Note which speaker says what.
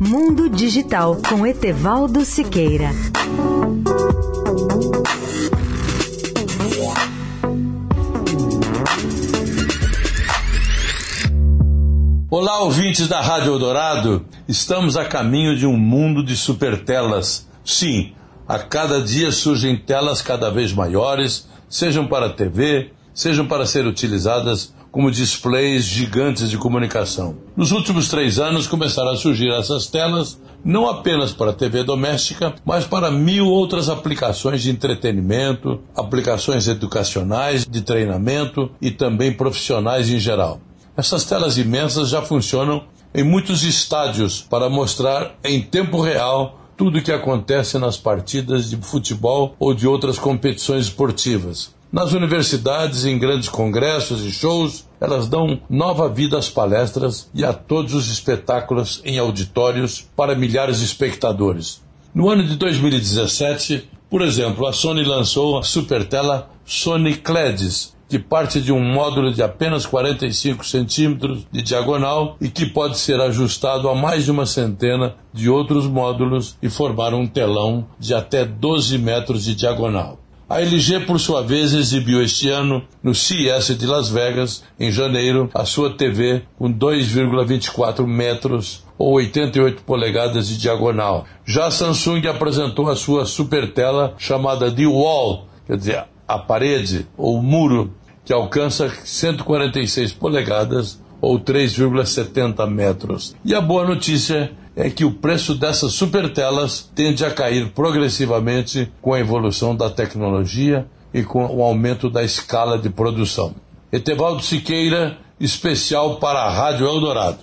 Speaker 1: Mundo Digital com Etevaldo Siqueira.
Speaker 2: Olá, ouvintes da Rádio Eldorado. Estamos a caminho de um mundo de supertelas. Sim, a cada dia surgem telas cada vez maiores, sejam para TV, sejam para ser utilizadas como displays gigantes de comunicação. Nos últimos três anos começaram a surgir essas telas não apenas para TV doméstica, mas para mil outras aplicações de entretenimento, aplicações educacionais, de treinamento e também profissionais em geral. Essas telas imensas já funcionam em muitos estádios para mostrar em tempo real tudo o que acontece nas partidas de futebol ou de outras competições esportivas. Nas universidades, em grandes congressos e shows, elas dão nova vida às palestras e a todos os espetáculos em auditórios para milhares de espectadores. No ano de 2017, por exemplo, a Sony lançou a supertela Sony Cledis, que parte de um módulo de apenas 45 centímetros de diagonal e que pode ser ajustado a mais de uma centena de outros módulos e formar um telão de até 12 metros de diagonal. A LG, por sua vez, exibiu este ano, no CES de Las Vegas, em janeiro, a sua TV com 2,24 metros ou 88 polegadas de diagonal. Já a Samsung apresentou a sua super tela chamada The Wall, quer dizer, a parede ou muro, que alcança 146 polegadas ou 3,70 metros. E a boa notícia é que o preço dessas supertelas tende a cair progressivamente com a evolução da tecnologia e com o aumento da escala de produção. Etevaldo Siqueira, especial para a Rádio Eldorado.